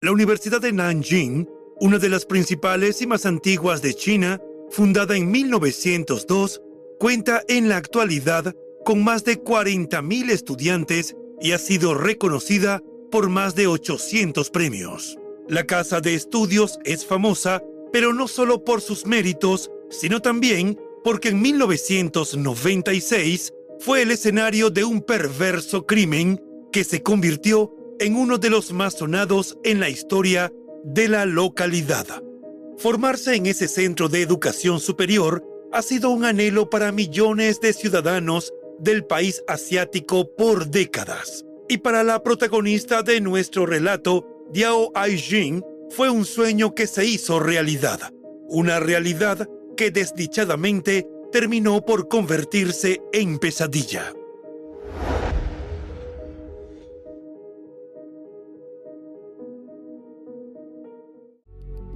La Universidad de Nanjing, una de las principales y más antiguas de China, fundada en 1902, cuenta en la actualidad con más de 40.000 estudiantes y ha sido reconocida por más de 800 premios. La casa de estudios es famosa, pero no solo por sus méritos, sino también porque en 1996 fue el escenario de un perverso crimen que se convirtió en uno de los más sonados en la historia de la localidad. Formarse en ese centro de educación superior ha sido un anhelo para millones de ciudadanos del país asiático por décadas. Y para la protagonista de nuestro relato, Diao Aijing, fue un sueño que se hizo realidad. Una realidad que desdichadamente terminó por convertirse en pesadilla.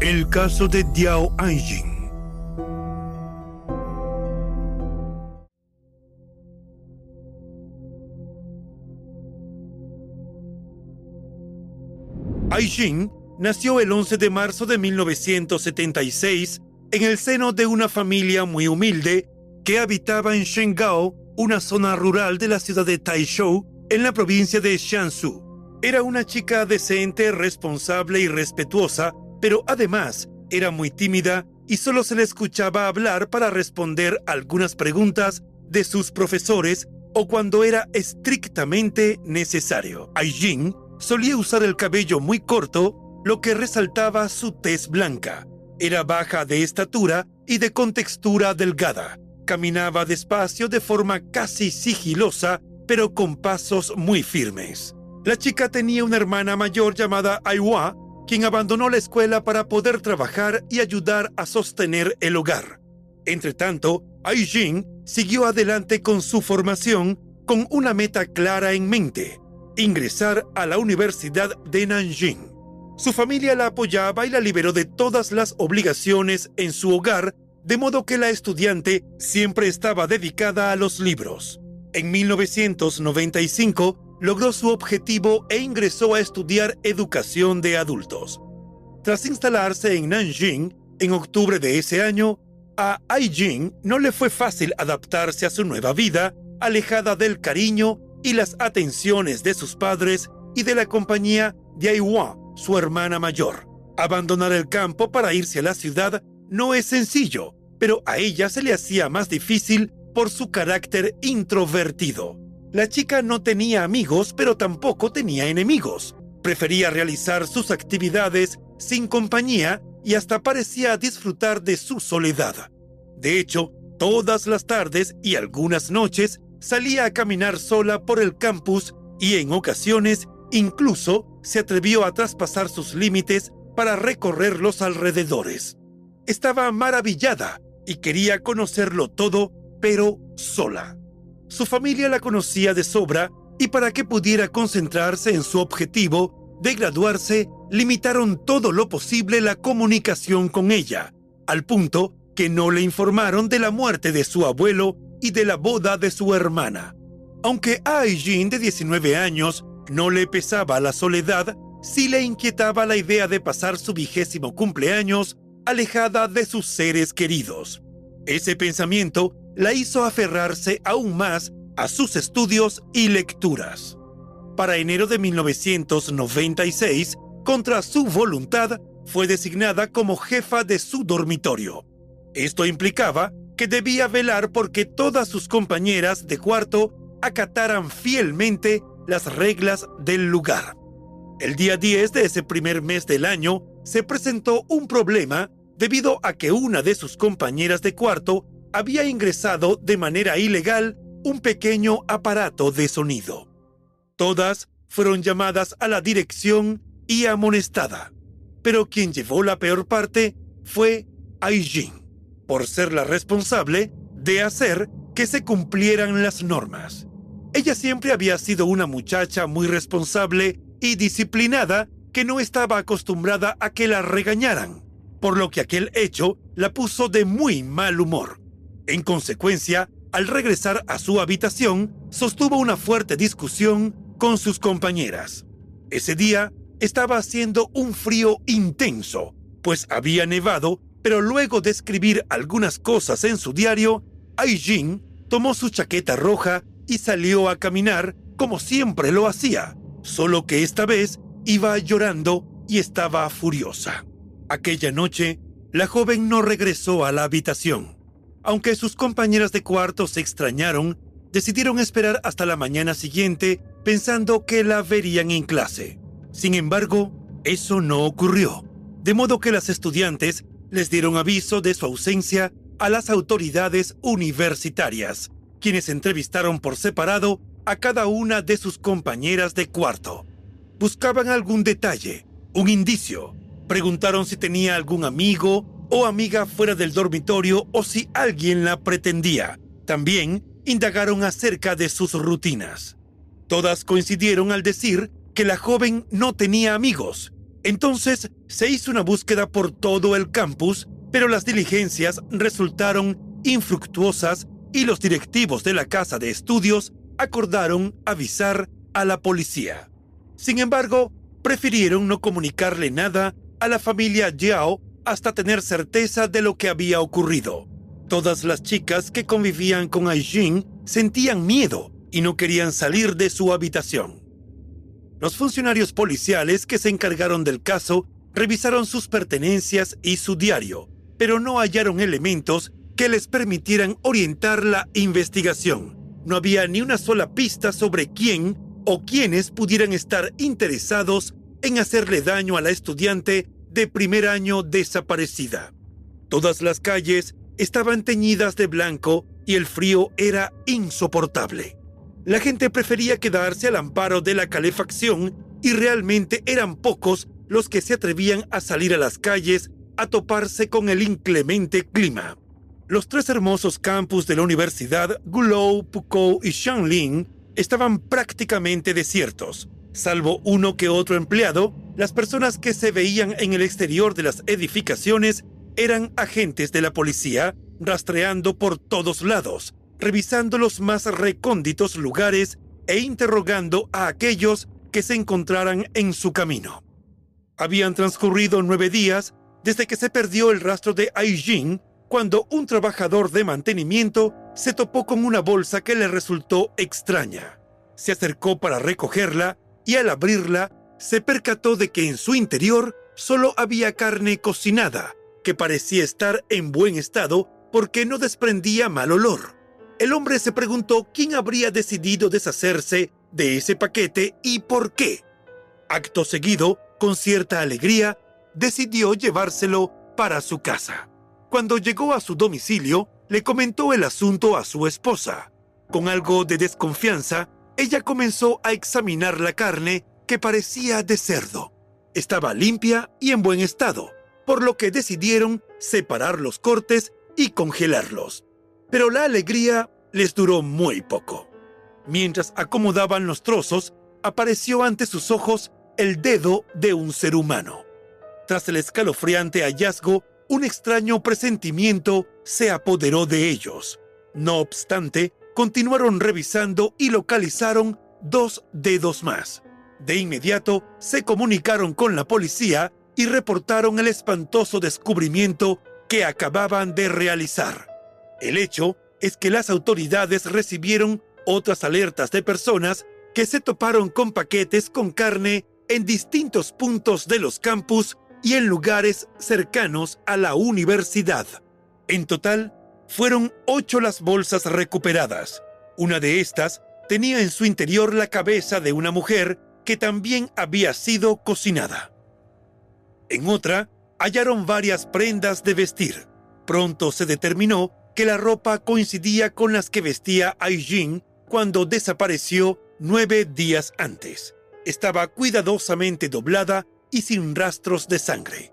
El caso de Diao Anjing. Aijing nació el 11 de marzo de 1976 en el seno de una familia muy humilde que habitaba en Shengao, una zona rural de la ciudad de Taizhou, en la provincia de Jiangsu. Era una chica decente, responsable y respetuosa pero además era muy tímida y solo se le escuchaba hablar para responder algunas preguntas de sus profesores o cuando era estrictamente necesario. Aijin solía usar el cabello muy corto, lo que resaltaba su tez blanca. Era baja de estatura y de contextura delgada. Caminaba despacio de forma casi sigilosa, pero con pasos muy firmes. La chica tenía una hermana mayor llamada Aiwa, quien abandonó la escuela para poder trabajar y ayudar a sostener el hogar. Entre tanto, Aijin siguió adelante con su formación con una meta clara en mente, ingresar a la Universidad de Nanjing. Su familia la apoyaba y la liberó de todas las obligaciones en su hogar, de modo que la estudiante siempre estaba dedicada a los libros. En 1995, logró su objetivo e ingresó a estudiar educación de adultos. Tras instalarse en Nanjing en octubre de ese año, a Aijing no le fue fácil adaptarse a su nueva vida, alejada del cariño y las atenciones de sus padres y de la compañía de Aiwa, su hermana mayor. Abandonar el campo para irse a la ciudad no es sencillo, pero a ella se le hacía más difícil por su carácter introvertido. La chica no tenía amigos, pero tampoco tenía enemigos. Prefería realizar sus actividades sin compañía y hasta parecía disfrutar de su soledad. De hecho, todas las tardes y algunas noches salía a caminar sola por el campus y en ocasiones incluso se atrevió a traspasar sus límites para recorrer los alrededores. Estaba maravillada y quería conocerlo todo, pero sola. Su familia la conocía de sobra y para que pudiera concentrarse en su objetivo de graduarse, limitaron todo lo posible la comunicación con ella, al punto que no le informaron de la muerte de su abuelo y de la boda de su hermana. Aunque a Aijin, de 19 años, no le pesaba la soledad, sí le inquietaba la idea de pasar su vigésimo cumpleaños alejada de sus seres queridos. Ese pensamiento la hizo aferrarse aún más a sus estudios y lecturas. Para enero de 1996, contra su voluntad, fue designada como jefa de su dormitorio. Esto implicaba que debía velar porque todas sus compañeras de cuarto acataran fielmente las reglas del lugar. El día 10 de ese primer mes del año se presentó un problema debido a que una de sus compañeras de cuarto había ingresado de manera ilegal un pequeño aparato de sonido. Todas fueron llamadas a la dirección y amonestada, pero quien llevó la peor parte fue Aijin, por ser la responsable de hacer que se cumplieran las normas. Ella siempre había sido una muchacha muy responsable y disciplinada que no estaba acostumbrada a que la regañaran, por lo que aquel hecho la puso de muy mal humor. En consecuencia, al regresar a su habitación, sostuvo una fuerte discusión con sus compañeras. Ese día estaba haciendo un frío intenso, pues había nevado, pero luego de escribir algunas cosas en su diario, Aijin tomó su chaqueta roja y salió a caminar como siempre lo hacía, solo que esta vez iba llorando y estaba furiosa. Aquella noche, la joven no regresó a la habitación. Aunque sus compañeras de cuarto se extrañaron, decidieron esperar hasta la mañana siguiente pensando que la verían en clase. Sin embargo, eso no ocurrió, de modo que las estudiantes les dieron aviso de su ausencia a las autoridades universitarias, quienes entrevistaron por separado a cada una de sus compañeras de cuarto. Buscaban algún detalle, un indicio, Preguntaron si tenía algún amigo o amiga fuera del dormitorio o si alguien la pretendía. También indagaron acerca de sus rutinas. Todas coincidieron al decir que la joven no tenía amigos. Entonces se hizo una búsqueda por todo el campus, pero las diligencias resultaron infructuosas y los directivos de la casa de estudios acordaron avisar a la policía. Sin embargo, prefirieron no comunicarle nada a la familia Yao hasta tener certeza de lo que había ocurrido. Todas las chicas que convivían con Aijin sentían miedo y no querían salir de su habitación. Los funcionarios policiales que se encargaron del caso revisaron sus pertenencias y su diario, pero no hallaron elementos que les permitieran orientar la investigación. No había ni una sola pista sobre quién o quiénes pudieran estar interesados en hacerle daño a la estudiante de primer año desaparecida. Todas las calles estaban teñidas de blanco y el frío era insoportable. La gente prefería quedarse al amparo de la calefacción y realmente eran pocos los que se atrevían a salir a las calles a toparse con el inclemente clima. Los tres hermosos campus de la universidad, Gulou, Pukou y Shanling, estaban prácticamente desiertos, Salvo uno que otro empleado, las personas que se veían en el exterior de las edificaciones eran agentes de la policía, rastreando por todos lados, revisando los más recónditos lugares e interrogando a aquellos que se encontraran en su camino. Habían transcurrido nueve días desde que se perdió el rastro de Aijin cuando un trabajador de mantenimiento se topó con una bolsa que le resultó extraña. Se acercó para recogerla y al abrirla se percató de que en su interior solo había carne cocinada, que parecía estar en buen estado porque no desprendía mal olor. El hombre se preguntó quién habría decidido deshacerse de ese paquete y por qué. Acto seguido, con cierta alegría, decidió llevárselo para su casa. Cuando llegó a su domicilio, le comentó el asunto a su esposa. Con algo de desconfianza, ella comenzó a examinar la carne que parecía de cerdo. Estaba limpia y en buen estado, por lo que decidieron separar los cortes y congelarlos. Pero la alegría les duró muy poco. Mientras acomodaban los trozos, apareció ante sus ojos el dedo de un ser humano. Tras el escalofriante hallazgo, un extraño presentimiento se apoderó de ellos. No obstante, continuaron revisando y localizaron dos dedos más. De inmediato se comunicaron con la policía y reportaron el espantoso descubrimiento que acababan de realizar. El hecho es que las autoridades recibieron otras alertas de personas que se toparon con paquetes con carne en distintos puntos de los campus y en lugares cercanos a la universidad. En total, fueron ocho las bolsas recuperadas. Una de estas tenía en su interior la cabeza de una mujer que también había sido cocinada. En otra, hallaron varias prendas de vestir. Pronto se determinó que la ropa coincidía con las que vestía Aijin cuando desapareció nueve días antes. Estaba cuidadosamente doblada y sin rastros de sangre.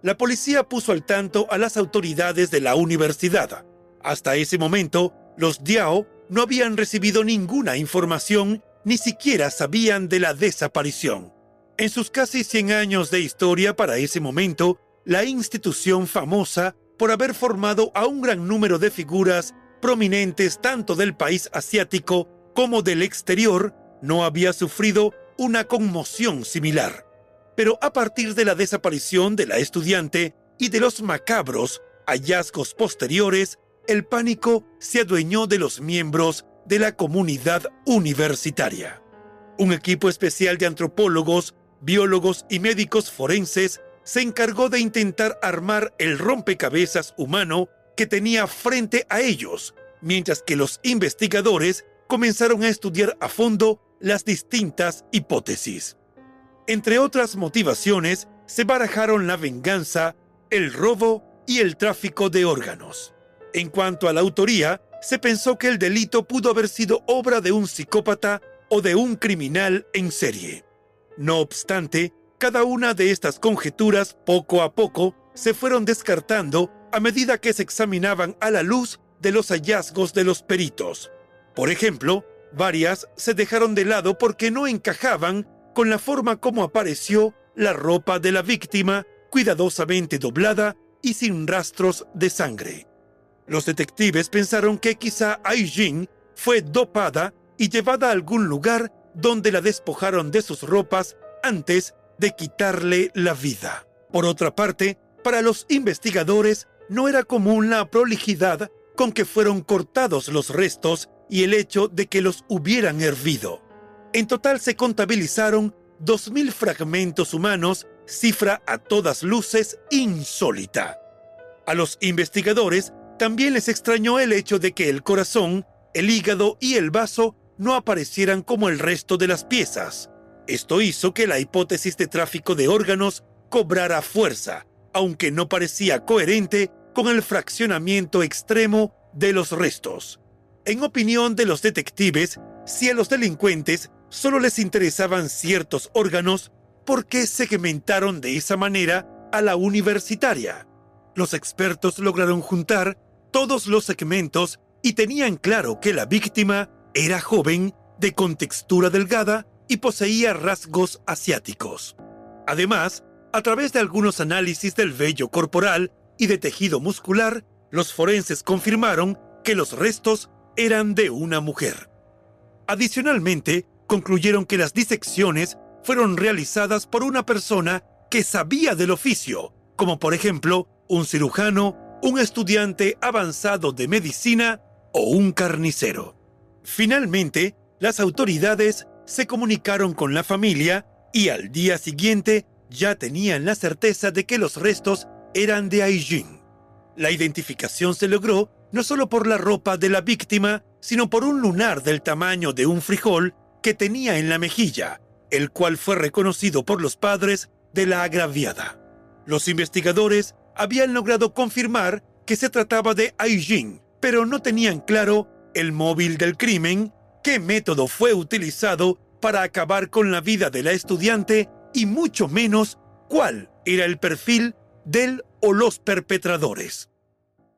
La policía puso al tanto a las autoridades de la universidad. Hasta ese momento, los Diao no habían recibido ninguna información, ni siquiera sabían de la desaparición. En sus casi 100 años de historia para ese momento, la institución famosa por haber formado a un gran número de figuras prominentes tanto del país asiático como del exterior, no había sufrido una conmoción similar. Pero a partir de la desaparición de la estudiante y de los macabros hallazgos posteriores, el pánico se adueñó de los miembros de la comunidad universitaria. Un equipo especial de antropólogos, biólogos y médicos forenses se encargó de intentar armar el rompecabezas humano que tenía frente a ellos, mientras que los investigadores comenzaron a estudiar a fondo las distintas hipótesis. Entre otras motivaciones, se barajaron la venganza, el robo y el tráfico de órganos. En cuanto a la autoría, se pensó que el delito pudo haber sido obra de un psicópata o de un criminal en serie. No obstante, cada una de estas conjeturas poco a poco se fueron descartando a medida que se examinaban a la luz de los hallazgos de los peritos. Por ejemplo, varias se dejaron de lado porque no encajaban con la forma como apareció la ropa de la víctima, cuidadosamente doblada y sin rastros de sangre. Los detectives pensaron que quizá Aijin fue dopada y llevada a algún lugar donde la despojaron de sus ropas antes de quitarle la vida. Por otra parte, para los investigadores no era común la prolijidad con que fueron cortados los restos y el hecho de que los hubieran hervido. En total se contabilizaron 2.000 fragmentos humanos, cifra a todas luces insólita. A los investigadores también les extrañó el hecho de que el corazón, el hígado y el vaso no aparecieran como el resto de las piezas. Esto hizo que la hipótesis de tráfico de órganos cobrara fuerza, aunque no parecía coherente con el fraccionamiento extremo de los restos. En opinión de los detectives, si a los delincuentes solo les interesaban ciertos órganos, ¿por qué segmentaron de esa manera a la universitaria? Los expertos lograron juntar todos los segmentos y tenían claro que la víctima era joven, de contextura delgada y poseía rasgos asiáticos. Además, a través de algunos análisis del vello corporal y de tejido muscular, los forenses confirmaron que los restos eran de una mujer. Adicionalmente, concluyeron que las disecciones fueron realizadas por una persona que sabía del oficio, como por ejemplo un cirujano, un estudiante avanzado de medicina o un carnicero. Finalmente, las autoridades se comunicaron con la familia y al día siguiente ya tenían la certeza de que los restos eran de Aijin. La identificación se logró no solo por la ropa de la víctima, sino por un lunar del tamaño de un frijol que tenía en la mejilla, el cual fue reconocido por los padres de la agraviada. Los investigadores habían logrado confirmar que se trataba de Aijin, pero no tenían claro el móvil del crimen, qué método fue utilizado para acabar con la vida de la estudiante y mucho menos cuál era el perfil del o los perpetradores.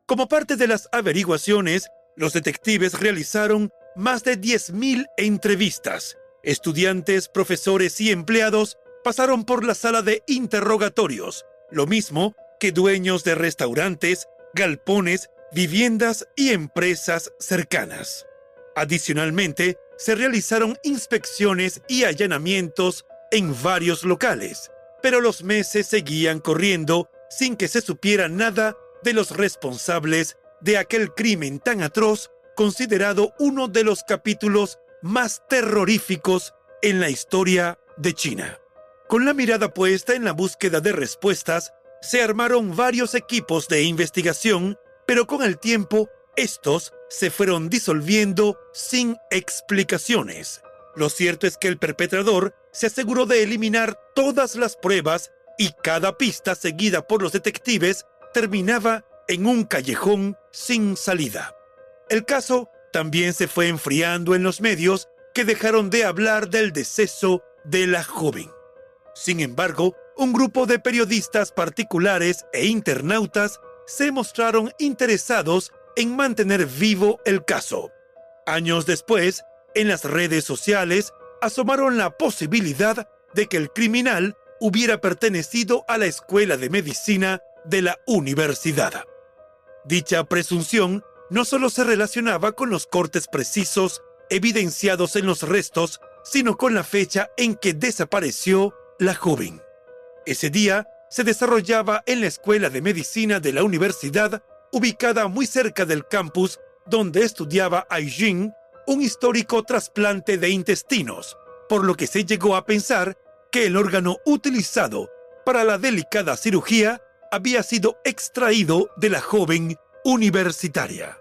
Como parte de las averiguaciones, los detectives realizaron más de 10.000 entrevistas. Estudiantes, profesores y empleados pasaron por la sala de interrogatorios, lo mismo que dueños de restaurantes, galpones, viviendas y empresas cercanas. Adicionalmente, se realizaron inspecciones y allanamientos en varios locales, pero los meses seguían corriendo sin que se supiera nada de los responsables de aquel crimen tan atroz considerado uno de los capítulos más terroríficos en la historia de China. Con la mirada puesta en la búsqueda de respuestas, se armaron varios equipos de investigación, pero con el tiempo estos se fueron disolviendo sin explicaciones. Lo cierto es que el perpetrador se aseguró de eliminar todas las pruebas y cada pista seguida por los detectives terminaba en un callejón sin salida. El caso también se fue enfriando en los medios que dejaron de hablar del deceso de la joven. Sin embargo, un grupo de periodistas particulares e internautas se mostraron interesados en mantener vivo el caso. Años después, en las redes sociales asomaron la posibilidad de que el criminal hubiera pertenecido a la Escuela de Medicina de la universidad. Dicha presunción no solo se relacionaba con los cortes precisos evidenciados en los restos, sino con la fecha en que desapareció la joven. Ese día se desarrollaba en la Escuela de Medicina de la universidad, ubicada muy cerca del campus donde estudiaba Aijin, un histórico trasplante de intestinos, por lo que se llegó a pensar que el órgano utilizado para la delicada cirugía había sido extraído de la joven universitaria.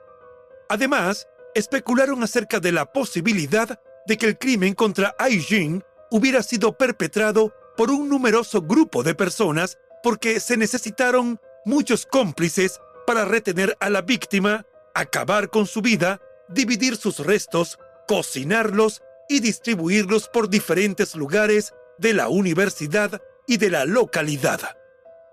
Además, especularon acerca de la posibilidad de que el crimen contra Aijin hubiera sido perpetrado por un numeroso grupo de personas porque se necesitaron muchos cómplices para retener a la víctima, acabar con su vida, dividir sus restos, cocinarlos y distribuirlos por diferentes lugares de la universidad y de la localidad.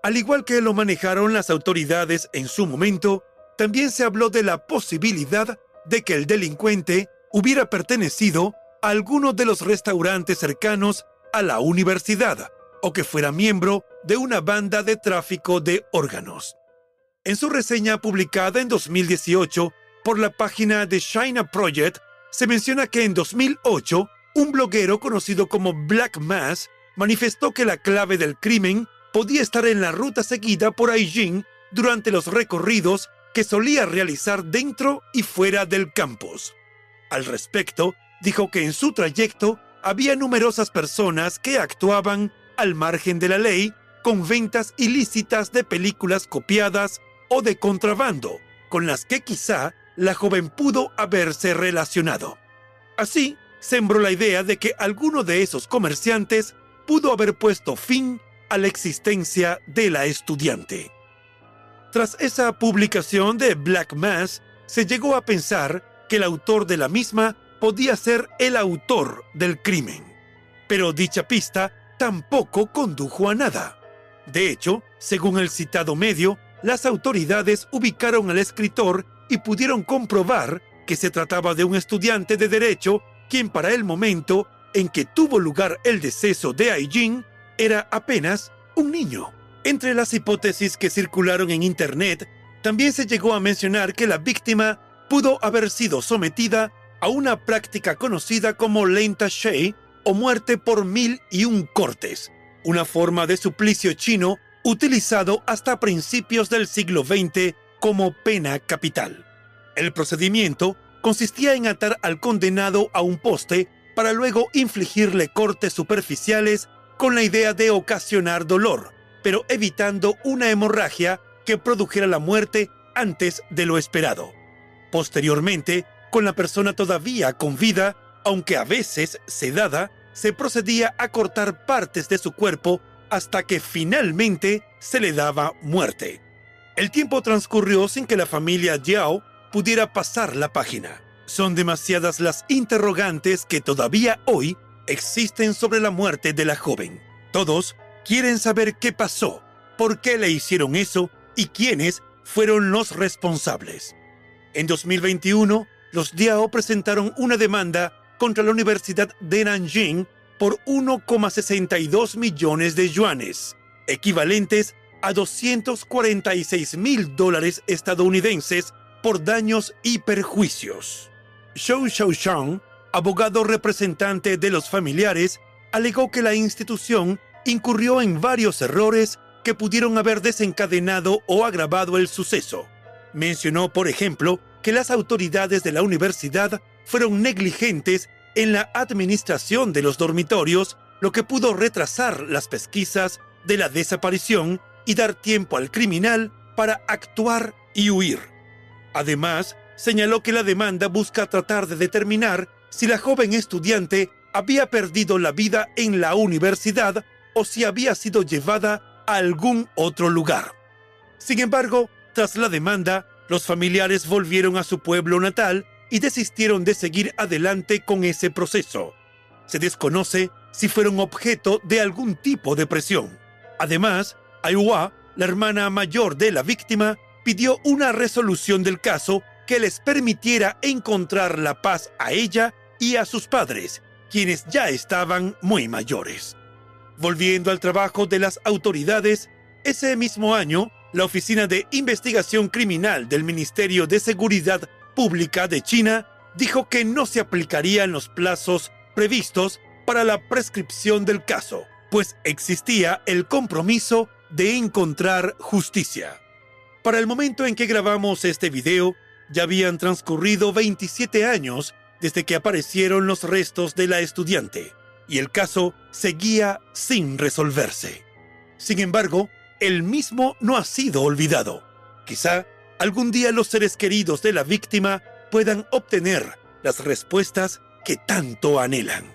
Al igual que lo manejaron las autoridades en su momento, también se habló de la posibilidad de que el delincuente hubiera pertenecido a alguno de los restaurantes cercanos a la universidad o que fuera miembro de una banda de tráfico de órganos. En su reseña publicada en 2018 por la página de China Project, se menciona que en 2008 un bloguero conocido como Black Mass manifestó que la clave del crimen podía estar en la ruta seguida por Aijin durante los recorridos que solía realizar dentro y fuera del campus. Al respecto, dijo que en su trayecto había numerosas personas que actuaban al margen de la ley con ventas ilícitas de películas copiadas o de contrabando, con las que quizá la joven pudo haberse relacionado. Así, sembró la idea de que alguno de esos comerciantes pudo haber puesto fin a la existencia de la estudiante. Tras esa publicación de Black Mass, se llegó a pensar que el autor de la misma podía ser el autor del crimen. Pero dicha pista tampoco condujo a nada. De hecho, según el citado medio, las autoridades ubicaron al escritor y pudieron comprobar que se trataba de un estudiante de derecho quien para el momento en que tuvo lugar el deceso de Aijin era apenas un niño. Entre las hipótesis que circularon en Internet, también se llegó a mencionar que la víctima pudo haber sido sometida a una práctica conocida como lenta shei o muerte por mil y un cortes, una forma de suplicio chino utilizado hasta principios del siglo XX como pena capital. El procedimiento consistía en atar al condenado a un poste para luego infligirle cortes superficiales con la idea de ocasionar dolor, pero evitando una hemorragia que produjera la muerte antes de lo esperado. Posteriormente, con la persona todavía con vida, aunque a veces sedada, se procedía a cortar partes de su cuerpo hasta que finalmente se le daba muerte. El tiempo transcurrió sin que la familia Yao pudiera pasar la página. Son demasiadas las interrogantes que todavía hoy existen sobre la muerte de la joven. Todos quieren saber qué pasó, por qué le hicieron eso y quiénes fueron los responsables. En 2021, los Diao presentaron una demanda contra la Universidad de Nanjing por 1,62 millones de yuanes, equivalentes a 246 mil dólares estadounidenses por daños y perjuicios. Shou Xiaoshang, abogado representante de los familiares, alegó que la institución incurrió en varios errores que pudieron haber desencadenado o agravado el suceso. Mencionó, por ejemplo, que las autoridades de la universidad fueron negligentes en la administración de los dormitorios, lo que pudo retrasar las pesquisas de la desaparición y dar tiempo al criminal para actuar y huir. Además, señaló que la demanda busca tratar de determinar si la joven estudiante había perdido la vida en la universidad o si había sido llevada a algún otro lugar. Sin embargo, tras la demanda, los familiares volvieron a su pueblo natal y desistieron de seguir adelante con ese proceso. Se desconoce si fueron objeto de algún tipo de presión. Además, Ayua, la hermana mayor de la víctima, pidió una resolución del caso que les permitiera encontrar la paz a ella y a sus padres, quienes ya estaban muy mayores. Volviendo al trabajo de las autoridades, ese mismo año, la Oficina de Investigación Criminal del Ministerio de Seguridad Pública de China dijo que no se aplicarían los plazos previstos para la prescripción del caso, pues existía el compromiso de encontrar justicia. Para el momento en que grabamos este video, ya habían transcurrido 27 años desde que aparecieron los restos de la estudiante, y el caso seguía sin resolverse. Sin embargo, el mismo no ha sido olvidado. Quizá algún día los seres queridos de la víctima puedan obtener las respuestas que tanto anhelan.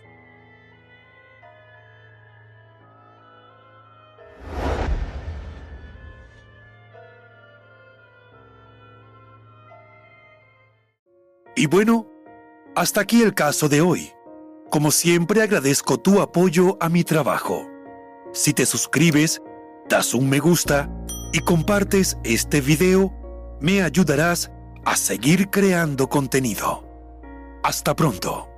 Y bueno, hasta aquí el caso de hoy. Como siempre agradezco tu apoyo a mi trabajo. Si te suscribes, das un me gusta y compartes este video, me ayudarás a seguir creando contenido. Hasta pronto.